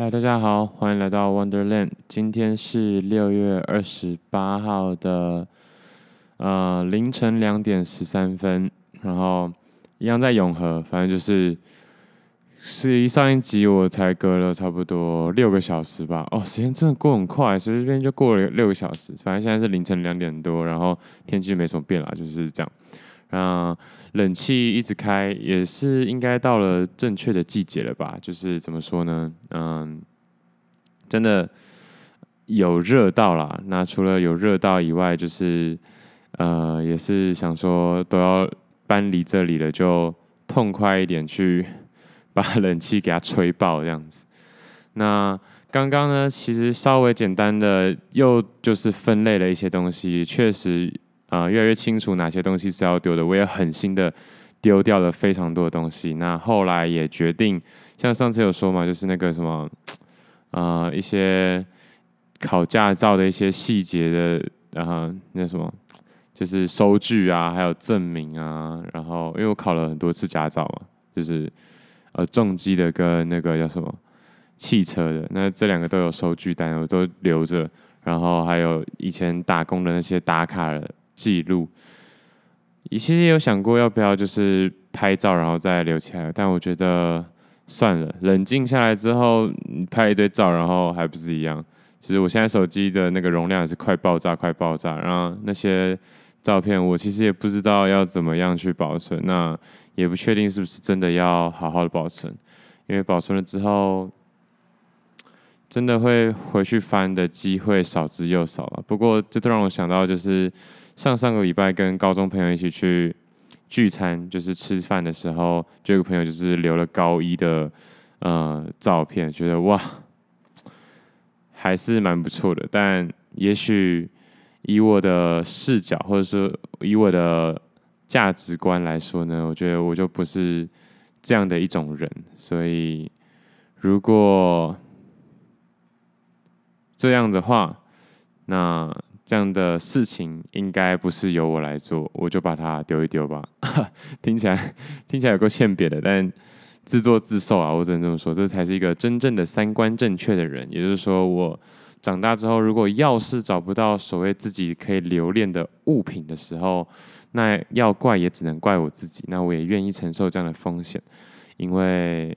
嗨，大家好，欢迎来到 Wonderland。今天是六月二十八号的呃凌晨两点十三分，然后一样在永和，反正就是是一上一集我才隔了差不多六个小时吧。哦，时间真的过很快，随随便便就过了六个小时。反正现在是凌晨两点多，然后天气没什么变啦，就是这样。那，冷气一直开，也是应该到了正确的季节了吧？就是怎么说呢？嗯，真的有热到啦。那除了有热到以外，就是呃，也是想说都要搬离这里了，就痛快一点去把冷气给它吹爆这样子。那刚刚呢，其实稍微简单的又就是分类了一些东西，确实。啊、呃，越来越清楚哪些东西是要丢的，我也狠心的丢掉了非常多的东西。那后来也决定，像上次有说嘛，就是那个什么，啊、呃，一些考驾照的一些细节的，然后那什么，就是收据啊，还有证明啊，然后因为我考了很多次驾照嘛，就是呃重机的跟那个叫什么汽车的，那这两个都有收据单，我都留着。然后还有以前打工的那些打卡的。记录，其实也有想过要不要就是拍照然后再留起来，但我觉得算了，冷静下来之后，你拍一堆照，然后还不是一样。其实我现在手机的那个容量也是快爆炸，快爆炸。然后那些照片，我其实也不知道要怎么样去保存，那也不确定是不是真的要好好的保存，因为保存了之后。真的会回去翻的机会少之又少了。不过这都让我想到，就是上上个礼拜跟高中朋友一起去聚餐，就是吃饭的时候，就有个朋友就是留了高一的呃照片，觉得哇，还是蛮不错的。但也许以我的视角，或者说以我的价值观来说呢，我觉得我就不是这样的一种人。所以如果这样的话，那这样的事情应该不是由我来做，我就把它丢一丢吧。听起来 听起来有够欠扁的，但自作自受啊！我只能这么说，这才是一个真正的三观正确的人。也就是说，我长大之后，如果要是找不到所谓自己可以留恋的物品的时候，那要怪也只能怪我自己。那我也愿意承受这样的风险，因为。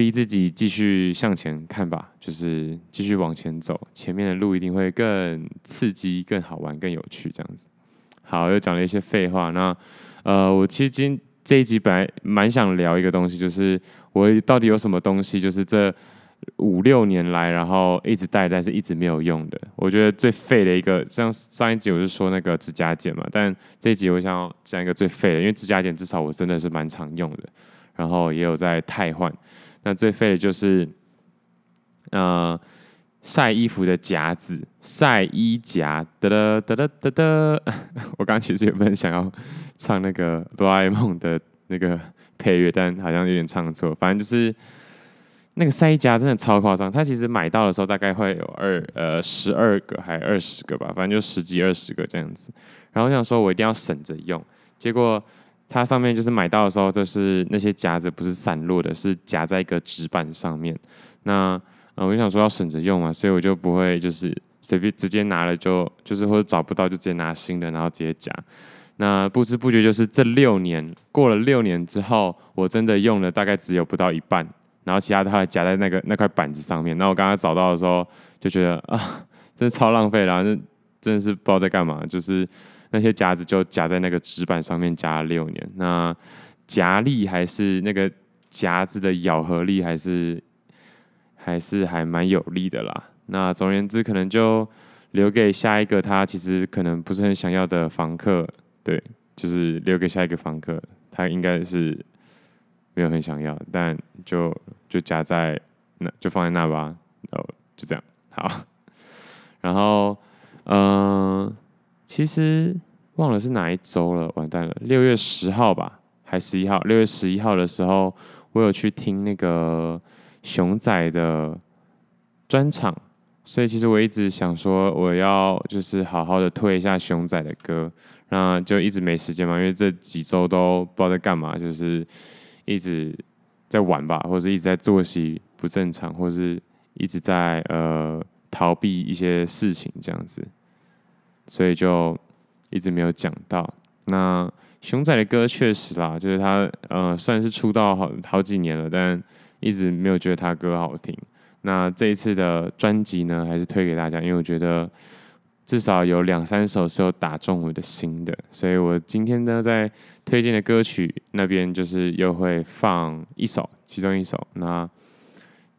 逼自己继续向前看吧，就是继续往前走，前面的路一定会更刺激、更好玩、更有趣。这样子，好，又讲了一些废话。那呃，我其实今这一集本来蛮想聊一个东西，就是我到底有什么东西，就是这五六年来，然后一直带，但是一直没有用的。我觉得最废的一个，像上一集我是说那个指甲剪嘛，但这一集我想要讲一个最废的，因为指甲剪至少我真的是蛮常用的，然后也有在汰换。那最废的就是，呃，晒衣服的夹子，晒衣夹，哒哒哒哒哒哒。我刚其实原本想要唱那个哆啦 A 梦的那个配乐，但好像有点唱错。反正就是那个晒衣夹真的超夸张，它其实买到的时候大概会有二呃十二个还二十个吧，反正就十几二十个这样子。然后我想说我一定要省着用，结果。它上面就是买到的时候，就是那些夹子不是散落的，是夹在一个纸板上面。那呃，我就想说要省着用嘛，所以我就不会就是随便直接拿了就就是或者找不到就直接拿新的，然后直接夹。那不知不觉就是这六年过了六年之后，我真的用了大概只有不到一半，然后其他的还夹在那个那块板子上面。那我刚刚找到的时候就觉得啊，真是超浪费，然后就真的是不知道在干嘛，就是。那些夹子就夹在那个纸板上面夹了六年，那夹力还是那个夹子的咬合力还是还是还蛮有力的啦。那总而言之，可能就留给下一个他其实可能不是很想要的房客，对，就是留给下一个房客，他应该是没有很想要，但就就夹在那就放在那吧，哦，就这样，好，然后嗯。其实忘了是哪一周了，完蛋了，六月十号吧，还十一号？六月十一号的时候，我有去听那个熊仔的专场，所以其实我一直想说，我要就是好好的推一下熊仔的歌，那就一直没时间嘛，因为这几周都不知道在干嘛，就是一直在玩吧，或者一直在作息不正常，或是一直在呃逃避一些事情这样子，所以就一直没有讲到。那熊仔的歌确实啦，就是他呃算是出道好好几年了，但一直没有觉得他歌好听。那这一次的专辑呢，还是推给大家，因为我觉得至少有两三首是有打中我的心的，所以我今天呢在推荐的歌曲那边就是又会放一首，其中一首。那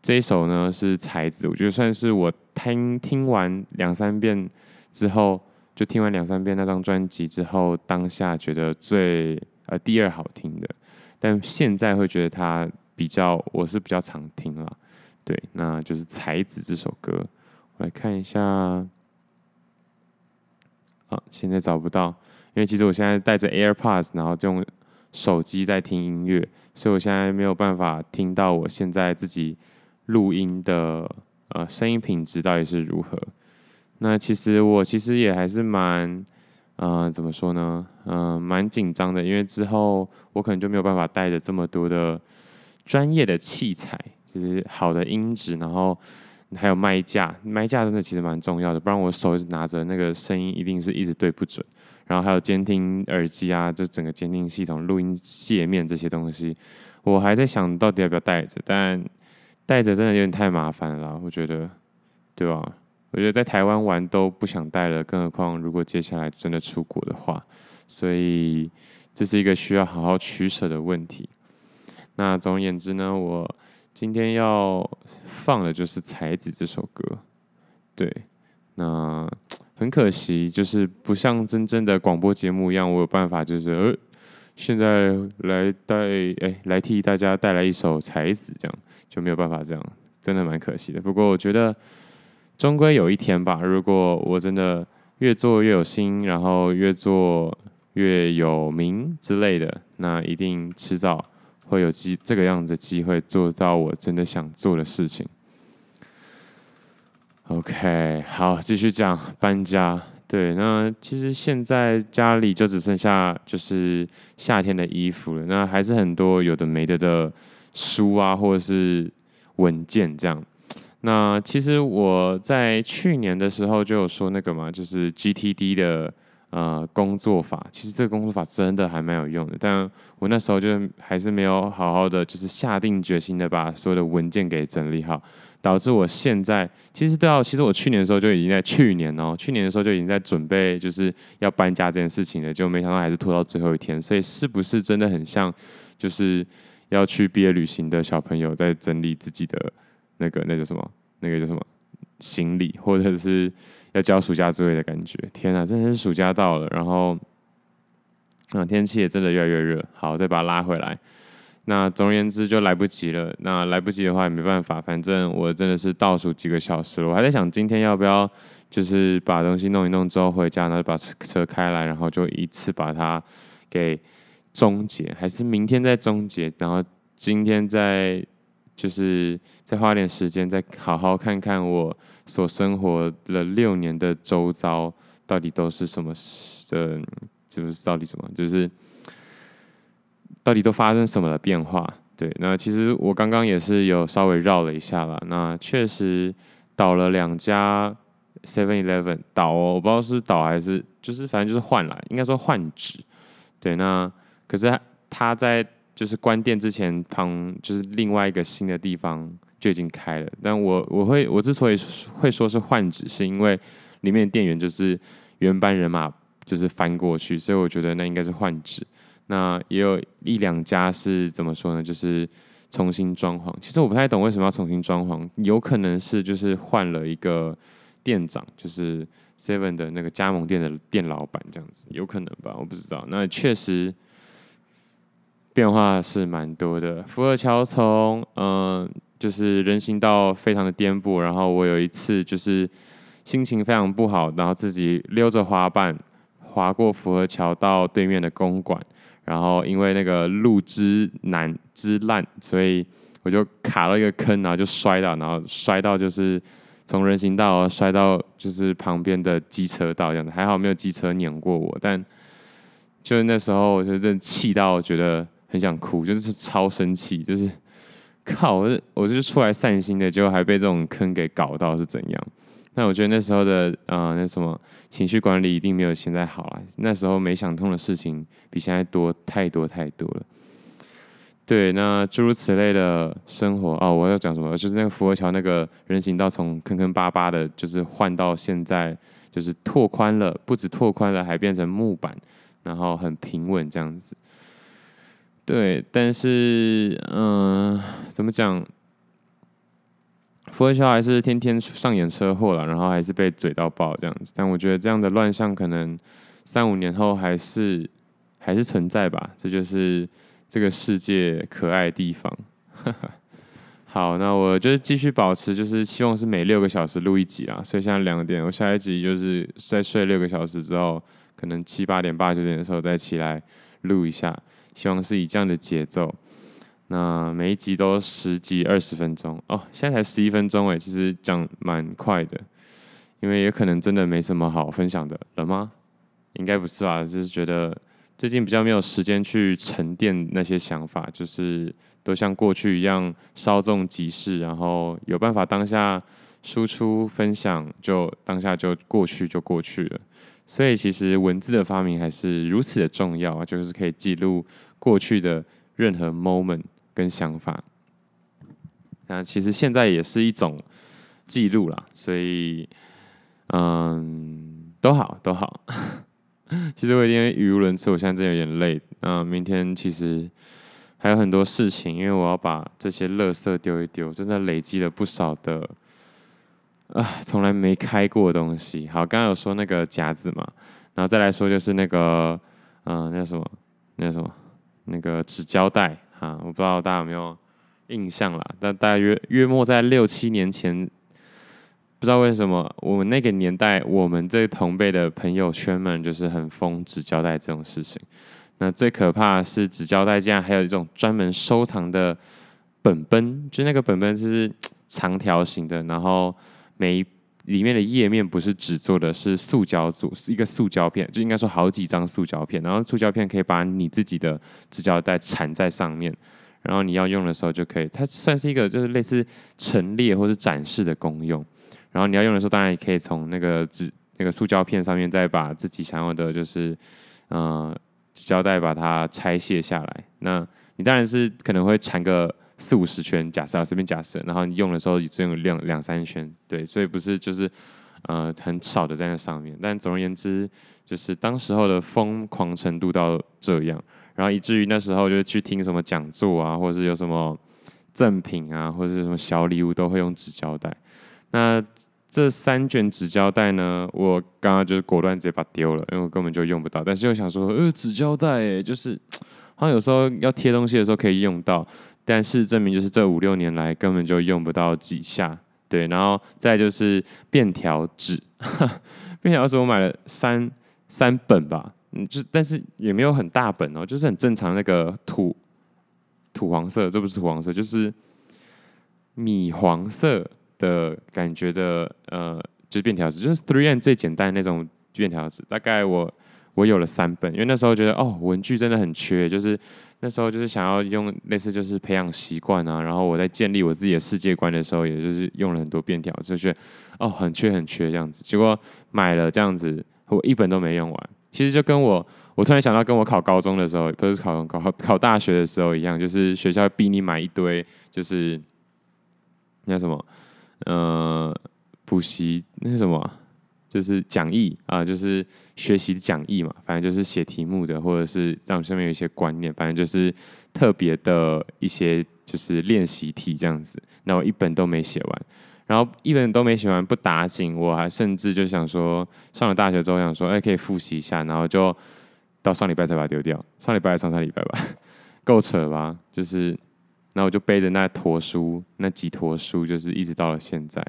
这一首呢是才子，我觉得算是我听听完两三遍之后，就听完两三遍那张专辑之后，当下觉得最呃第二好听的，但现在会觉得它比较，我是比较常听啦。对，那就是《才子》这首歌，我来看一下。啊，现在找不到，因为其实我现在带着 AirPods，然后就用手机在听音乐，所以我现在没有办法听到我现在自己录音的呃声音品质到底是如何。那其实我其实也还是蛮，嗯、怎么说呢？嗯、蛮紧张的，因为之后我可能就没有办法带着这么多的专业的器材。就是好的音质，然后还有麦架，麦架真的其实蛮重要的，不然我手一直拿着那个声音一定是一直对不准。然后还有监听耳机啊，就整个监听系统、录音界面这些东西，我还在想到底要不要带着，但带着真的有点太麻烦了，我觉得，对吧？我觉得在台湾玩都不想带了，更何况如果接下来真的出国的话，所以这是一个需要好好取舍的问题。那总而言之呢，我。今天要放的就是《才子》这首歌，对，那很可惜，就是不像真正的广播节目一样，我有办法，就是呃，现在来带，哎，来替大家带来一首《才子》，这样就没有办法这样，真的蛮可惜的。不过我觉得，终归有一天吧，如果我真的越做越有心，然后越做越有名之类的，那一定迟早。会有机这个样子的机会做到我真的想做的事情。OK，好，继续讲搬家。对，那其实现在家里就只剩下就是夏天的衣服了，那还是很多有的没的的书啊，或者是文件这样。那其实我在去年的时候就有说那个嘛，就是 GTD 的。呃，工作法其实这个工作法真的还蛮有用的，但我那时候就还是没有好好的，就是下定决心的把所有的文件给整理好，导致我现在其实都要，其实我去年的时候就已经在去年哦，去年的时候就已经在准备就是要搬家这件事情了，就没想到还是拖到最后一天，所以是不是真的很像就是要去毕业旅行的小朋友在整理自己的那个那叫什么那个叫什么行李，或者是？要交暑假作业的感觉，天哪，真的是暑假到了，然后，啊，天气也真的越来越热。好，再把它拉回来。那总而言之就来不及了。那来不及的话也没办法，反正我真的是倒数几个小时了。我还在想今天要不要就是把东西弄一弄之后回家，然后就把车开来，然后就一次把它给终结，还是明天再终结，然后今天再。就是再花点时间，再好好看看我所生活了六年的周遭到底都是什么，呃，就是到底什么，就是到底都发生什么的变化。对，那其实我刚刚也是有稍微绕了一下啦。那确实倒了两家 Seven Eleven 倒哦，我不知道是倒还是就是反正就是换了，应该说换址。对，那可是他在。就是关店之前旁就是另外一个新的地方就已经开了，但我我会我之所以会说是换址，是因为里面的店员就是原班人马就是翻过去，所以我觉得那应该是换址。那也有一两家是怎么说呢？就是重新装潢。其实我不太懂为什么要重新装潢，有可能是就是换了一个店长，就是 Seven 的那个加盟店的店老板这样子，有可能吧？我不知道。那确实。变化是蛮多的，福尔桥从嗯，就是人行道非常的颠簸，然后我有一次就是心情非常不好，然后自己溜着滑板滑过福尔桥到对面的公馆，然后因为那个路之难之烂，所以我就卡了一个坑，然后就摔倒，然后摔到就是从人行道摔到就是旁边的机车道这样子，还好没有机车碾过我，但就是那时候我就真气到觉得。很想哭，就是超生气，就是靠，我我就是出来散心的，结果还被这种坑给搞到是怎样？那我觉得那时候的啊、呃，那什么情绪管理一定没有现在好啊。那时候没想通的事情比现在多太多太多了。对，那诸如此类的生活哦，我要讲什么？就是那个福和桥那个人行道从坑坑巴巴的，就是换到现在就是拓宽了，不止拓宽了，还变成木板，然后很平稳这样子。对，但是嗯、怎么讲？福和桥还是天天上演车祸了，然后还是被嘴到爆这样子。但我觉得这样的乱象可能三五年后还是还是存在吧。这就是。这个世界可爱的地方，好，那我就继续保持，就是希望是每六个小时录一集啦。所以现在两点，我下一集就是再睡六个小时之后，可能七八点、八九点的时候再起来录一下。希望是以这样的节奏，那每一集都十几二十分钟哦。现在才十一分钟诶，其实讲蛮快的，因为也可能真的没什么好分享的了吗？应该不是吧，就是觉得。最近比较没有时间去沉淀那些想法，就是都像过去一样稍纵即逝，然后有办法当下输出分享，就当下就过去就过去了。所以其实文字的发明还是如此的重要啊，就是可以记录过去的任何 moment 跟想法。那其实现在也是一种记录啦，所以嗯，都好都好。其实我已经语无伦次，我现在真的有点累。那明天其实还有很多事情，因为我要把这些垃圾丢一丢，真的累积了不少的啊，从来没开过的东西。好，刚刚有说那个夹子嘛，然后再来说就是那个，嗯、呃，那什么，那什么，那个纸胶带啊，我不知道大家有没有印象啦，但大约约莫在六七年前。不知道为什么，我们那个年代，我们这同辈的朋友圈们就是很疯纸胶带这种事情。那最可怕的是纸胶带，竟然还有一种专门收藏的本本，就那个本本是长条形的，然后每一里面的页面不是纸做的，是塑胶组，是一个塑胶片，就应该说好几张塑胶片，然后塑胶片可以把你自己的纸胶带缠在上面，然后你要用的时候就可以，它算是一个就是类似陈列或是展示的功用。然后你要用的时候，当然也可以从那个纸、那个塑胶片上面再把自己想要的，就是嗯胶带把它拆卸下来。那你当然是可能会缠个四五十圈，假设啊，随便假设。然后你用的时候只有两两三圈，对，所以不是就是呃很少的在那上面。但总而言之，就是当时候的疯狂程度到这样，然后以至于那时候就去听什么讲座啊，或者是有什么赠品啊，或者是什么小礼物，都会用纸胶带。那这三卷纸胶带呢，我刚刚就是果断直接把它丢了，因为我根本就用不到。但是又想说，呃，纸胶带，就是好像有时候要贴东西的时候可以用到，但是证明就是这五六年来根本就用不到几下。对，然后再就是便条纸，便条纸我买了三三本吧，嗯，就但是也没有很大本哦，就是很正常那个土土黄色，这不是土黄色，就是米黄色。的感觉的呃，就是便条纸，就是 3M 最简单的那种便条纸。大概我我有了三本，因为那时候觉得哦，文具真的很缺，就是那时候就是想要用类似就是培养习惯啊。然后我在建立我自己的世界观的时候，也就是用了很多便条，就觉得哦，很缺很缺这样子。结果买了这样子，我一本都没用完。其实就跟我我突然想到，跟我考高中的时候，不是考考考大学的时候一样，就是学校逼你买一堆，就是那什么。呃，补习那是什么？就是讲义啊，就是学习讲义嘛。反正就是写题目的，或者是让上面有一些观念。反正就是特别的一些就是练习题这样子。那我一本都没写完，然后一本都没写完不打紧，我还甚至就想说，上了大学之后想说，哎，可以复习一下，然后就到上礼拜才把它丢掉。上礼拜还上上礼拜吧，够扯吧？就是。那我就背着那坨书，那几坨书，就是一直到了现在。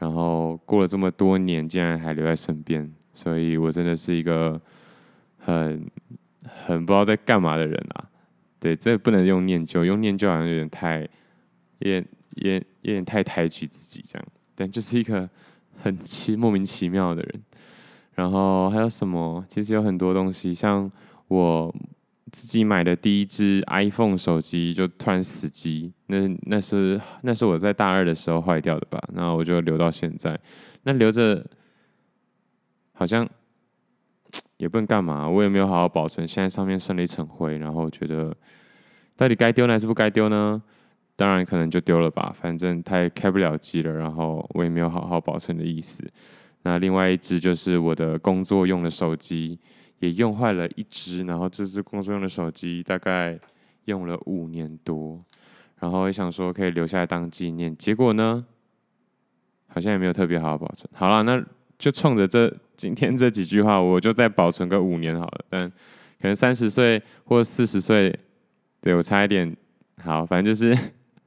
然后过了这么多年，竟然还留在身边，所以我真的是一个很很不知道在干嘛的人啊。对，这不能用念旧，用念旧好像有点太，也也有点太抬举自己这样。但就是一个很奇莫名其妙的人。然后还有什么？其实有很多东西，像我自己买的第一只 iPhone 手机就突然死机，那那是那是我在大二的时候坏掉的吧？然后我就留到现在，那留着好像 也不能干嘛，我也没有好好保存，现在上面剩了一层灰，然后我觉得到底该丢呢还是不该丢呢？当然可能就丢了吧，反正它也开不了机了，然后我也没有好好保存的意思。那另外一只就是我的工作用的手机。也用坏了一只，然后这支工作用的手机大概用了五年多，然后也想说可以留下来当纪念，结果呢，好像也没有特别好好保存。好了，那就冲着这今天这几句话，我就再保存个五年好了。但可能三十岁或四十岁，对，我差一点。好，反正就是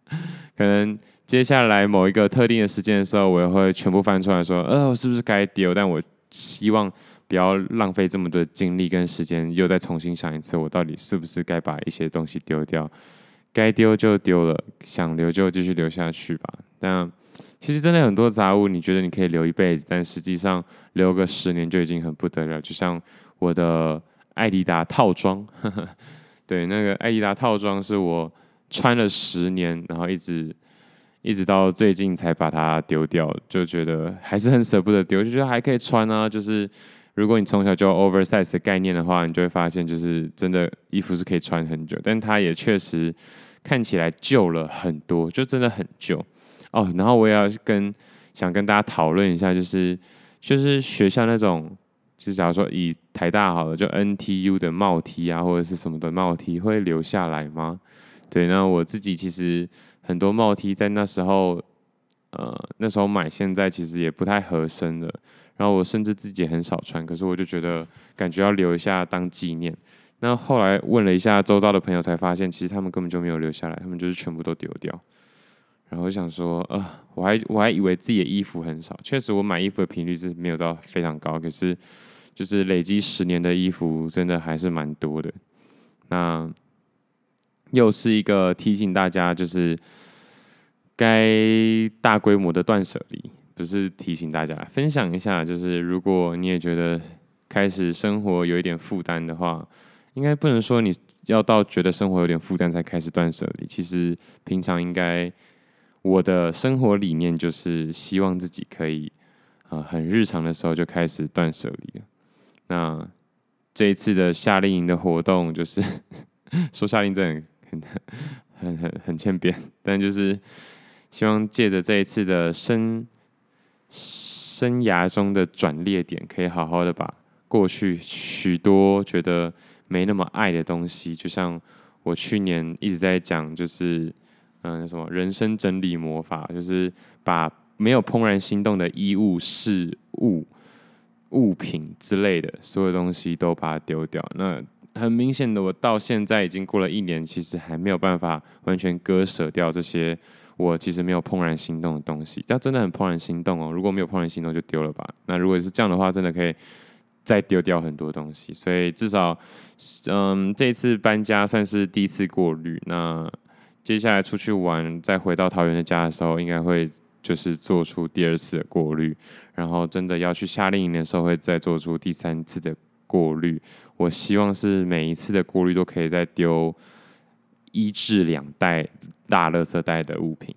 可能接下来某一个特定的时间的时候，我也会全部翻出来说，呃，是不是该丢？但我希望。不要浪费这么多精力跟时间，又再重新想一次，我到底是不是该把一些东西丢掉？该丢就丢了，想留就继续留下去吧。但其实真的很多杂物，你觉得你可以留一辈子，但实际上留个十年就已经很不得了。就像我的艾迪达套装，呵呵，对，那个艾迪达套装是我穿了十年，然后一直一直到最近才把它丢掉，就觉得还是很舍不得丢，就觉得还可以穿啊，就是。如果你从小就 oversize 的概念的话，你就会发现，就是真的衣服是可以穿很久，但它也确实看起来旧了很多，就真的很旧哦。然后我也要跟想跟大家讨论一下，就是就是学校那种，就假如说以台大好了，就 NTU 的帽 T 啊，或者是什么的帽 T 会留下来吗？对，那我自己其实很多帽 T 在那时候，呃，那时候买，现在其实也不太合身了。然后我甚至自己很少穿，可是我就觉得感觉要留一下当纪念。那后来问了一下周遭的朋友，才发现其实他们根本就没有留下来，他们就是全部都丢掉。然后我想说，呃，我还我还以为自己的衣服很少，确实我买衣服的频率是没有到非常高，可是就是累积十年的衣服真的还是蛮多的。那又是一个提醒大家，就是该大规模的断舍离。不是提醒大家，分享一下，就是如果你也觉得开始生活有一点负担的话，应该不能说你要到觉得生活有点负担才开始断舍离。其实平常应该，我的生活理念就是希望自己可以啊、很日常的时候就开始断舍离。那这一次的夏令营的活动，就是说夏令营真的很很很很欠扁，但就是希望借着这一次的生。生涯中的转捩点，可以好好的把过去许多觉得没那么爱的东西，就像我去年一直在讲，就是嗯，什么人生整理魔法，就是把没有怦然心动的衣物、事物、物品之类的所有东西都把它丢掉。那很明显的，我到现在已经过了一年，其实还没有办法完全割舍掉这些。我其实没有怦然心动的东西，这样真的很怦然心动哦。如果没有怦然心动，就丢了吧。那如果是这样的话，真的可以再丢掉很多东西。所以至少，嗯，这一次搬家算是第一次过滤。那接下来出去玩，再回到桃园的家的时候，应该会就是做出第二次的过滤。然后真的要去夏令营的时候，会再做出第三次的过滤。我希望是每一次的过滤都可以再丢一至两袋大垃圾袋的物品，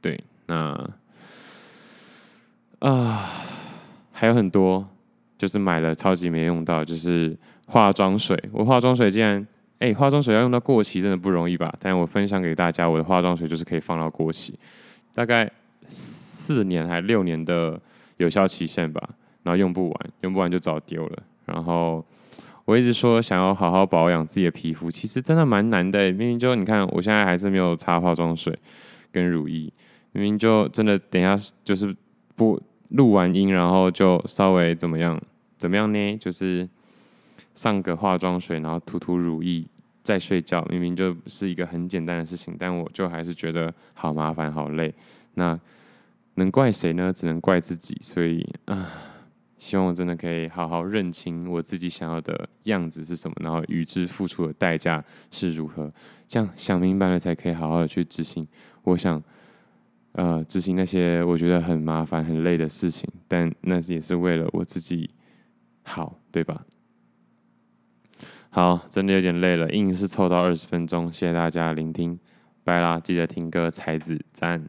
对，那啊、还有很多，就是买了超级没用到，就是化妆水。我化妆水竟然，哎、化妆水要用到过期，真的不容易吧？但我分享给大家，我的化妆水就是可以放到过期，大概四年还六年的有效期限吧，然后用不完，用不完就早丢了，然后。我一直说想要好好保养自己的皮肤，其实真的蛮难的。明明就你看，我现在还是没有擦化妆水跟乳液。明明就真的等一下就是不录完音，然后就稍微怎么样怎么样呢？就是上个化妆水，然后涂涂乳液再睡觉。明明就是一个很简单的事情，但我就还是觉得好麻烦、好累。那能怪谁呢？只能怪自己。所以啊。希望我真的可以好好认清我自己想要的样子是什么，然后与之付出的代价是如何。这样想明白了，才可以好好的去执行。我想，呃，执行那些我觉得很麻烦、很累的事情，但那也是为了我自己好，对吧？好，真的有点累了，硬是凑到二十分钟，谢谢大家聆听，拜啦！记得听歌，才子赞。